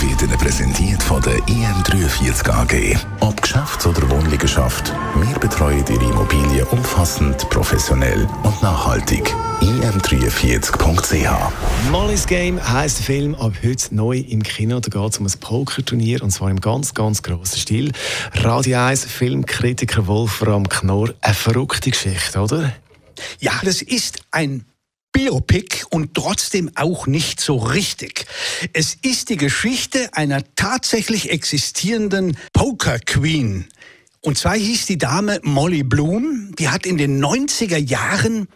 wird Ihnen präsentiert von der IM43 AG. Ob Geschäfts- oder Wohnliegenschaft, wir betreuen Ihre Immobilie umfassend, professionell und nachhaltig. im43.ch Molly's Game heisst der Film ab heute neu im Kino. Da geht es um ein Pokerturnier und zwar im ganz, ganz grossen Stil. Radio 1 Filmkritiker Wolfram Knorr. Eine verrückte Geschichte, oder? Ja, das ist ein Biopic und trotzdem auch nicht so richtig. Es ist die Geschichte einer tatsächlich existierenden Poker Queen. Und zwar hieß die Dame Molly Bloom. Die hat in den 90er Jahren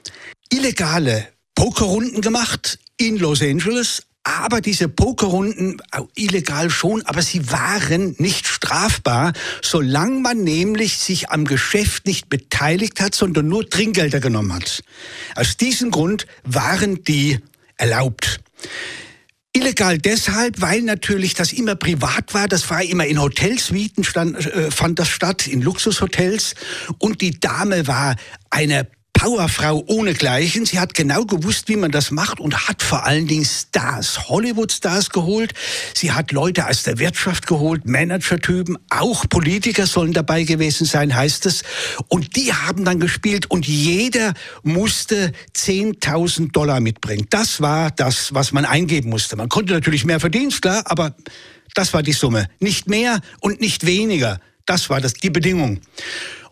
illegale Pokerrunden gemacht in Los Angeles, aber diese Pokerrunden, illegal schon, aber sie waren nicht strafbar, solange man nämlich sich am Geschäft nicht beteiligt hat, sondern nur Trinkgelder genommen hat. Aus diesem Grund waren die erlaubt. Illegal deshalb, weil natürlich das immer privat war. Das war immer in Hotelsuiten stand, äh, fand das statt, in Luxushotels. Und die Dame war eine Powerfrau ohnegleichen. Sie hat genau gewusst, wie man das macht und hat vor allen Dingen Stars, Hollywood-Stars geholt. Sie hat Leute aus der Wirtschaft geholt, Managertypen, auch Politiker sollen dabei gewesen sein, heißt es. Und die haben dann gespielt und jeder musste 10.000 Dollar mitbringen. Das war das, was man eingeben musste. Man konnte natürlich mehr verdienen, klar, aber das war die Summe. Nicht mehr und nicht weniger. Das war das, die Bedingung.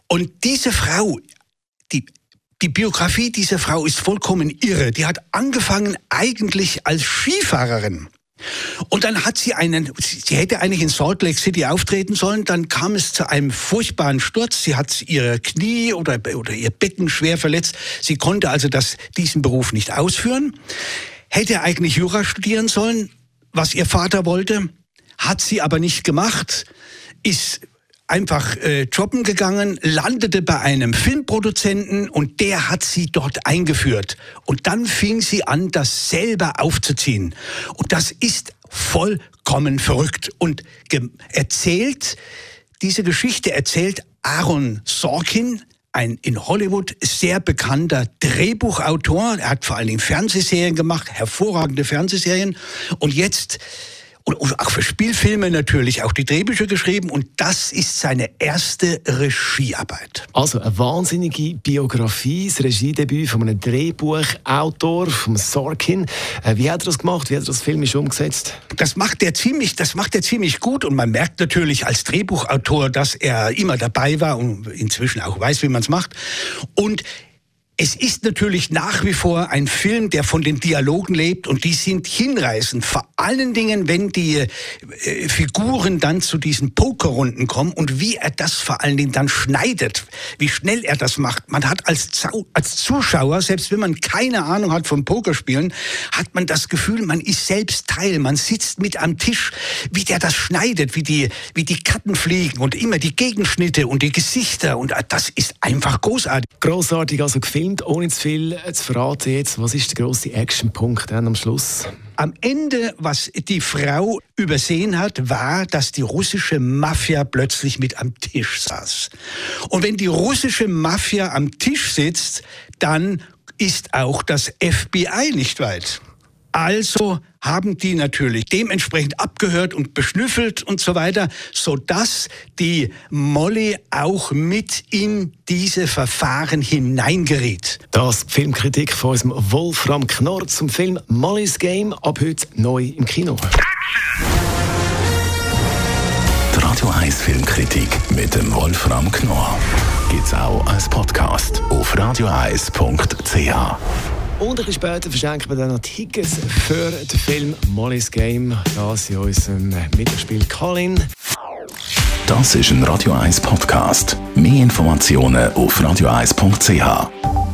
Und diese Frau, die die Biografie dieser Frau ist vollkommen irre. Die hat angefangen eigentlich als Skifahrerin. Und dann hat sie einen, sie hätte eigentlich in Salt Lake City auftreten sollen, dann kam es zu einem furchtbaren Sturz. Sie hat ihre Knie oder, oder ihr Becken schwer verletzt. Sie konnte also das, diesen Beruf nicht ausführen. Hätte eigentlich Jura studieren sollen, was ihr Vater wollte, hat sie aber nicht gemacht, ist einfach äh, jobben gegangen, landete bei einem Filmproduzenten und der hat sie dort eingeführt. Und dann fing sie an, das selber aufzuziehen. Und das ist vollkommen verrückt. Und erzählt, diese Geschichte erzählt Aaron Sorkin, ein in Hollywood sehr bekannter Drehbuchautor. Er hat vor allen Dingen Fernsehserien gemacht, hervorragende Fernsehserien. Und jetzt und, auch für Spielfilme natürlich auch die Drehbücher geschrieben und das ist seine erste Regiearbeit. Also eine wahnsinnige Biografie, das Regiedebüt von einem Drehbuchautor, von Sorkin. Äh, wie hat er das gemacht? Wie hat er das filmisch umgesetzt? Das macht er ziemlich, das macht er ziemlich gut und man merkt natürlich als Drehbuchautor, dass er immer dabei war und inzwischen auch weiß, wie man es macht. Und es ist natürlich nach wie vor ein Film, der von den Dialogen lebt und die sind hinreißend. Vor allen Dingen, wenn die äh, Figuren dann zu diesen Pokerrunden kommen und wie er das vor allen Dingen dann schneidet, wie schnell er das macht. Man hat als, Zau als Zuschauer, selbst wenn man keine Ahnung hat vom Pokerspielen, hat man das Gefühl, man ist selbst Teil. Man sitzt mit am Tisch, wie der das schneidet, wie die, wie die Karten fliegen und immer die Gegenschnitte und die Gesichter und das ist einfach großartig. Großartig, also gefilmt Film, ohne zu viel zu verraten jetzt, was ist der große Actionpunkt dann am Schluss? Am Ende, was die Frau übersehen hat, war, dass die russische Mafia plötzlich mit am Tisch saß. Und wenn die russische Mafia am Tisch sitzt, dann ist auch das FBI nicht weit. Also haben die natürlich dementsprechend abgehört und beschnüffelt und so weiter, so dass die Molly auch mit in diese Verfahren hineingeriet. Das Filmkritik von unserem Wolfram Knorr zum Film Molly's Game ab heute neu im Kino. Die Radio 1 Filmkritik mit dem Wolfram Knorr gibt's auch als Podcast auf radioeis.ch. Und ein bisschen später verschenken wir dann noch Tickets für den Film Molly's Game. Das in unserem Mittelspiel Colin. Das ist ein Radio 1 Podcast. Mehr Informationen auf radioeis.ch.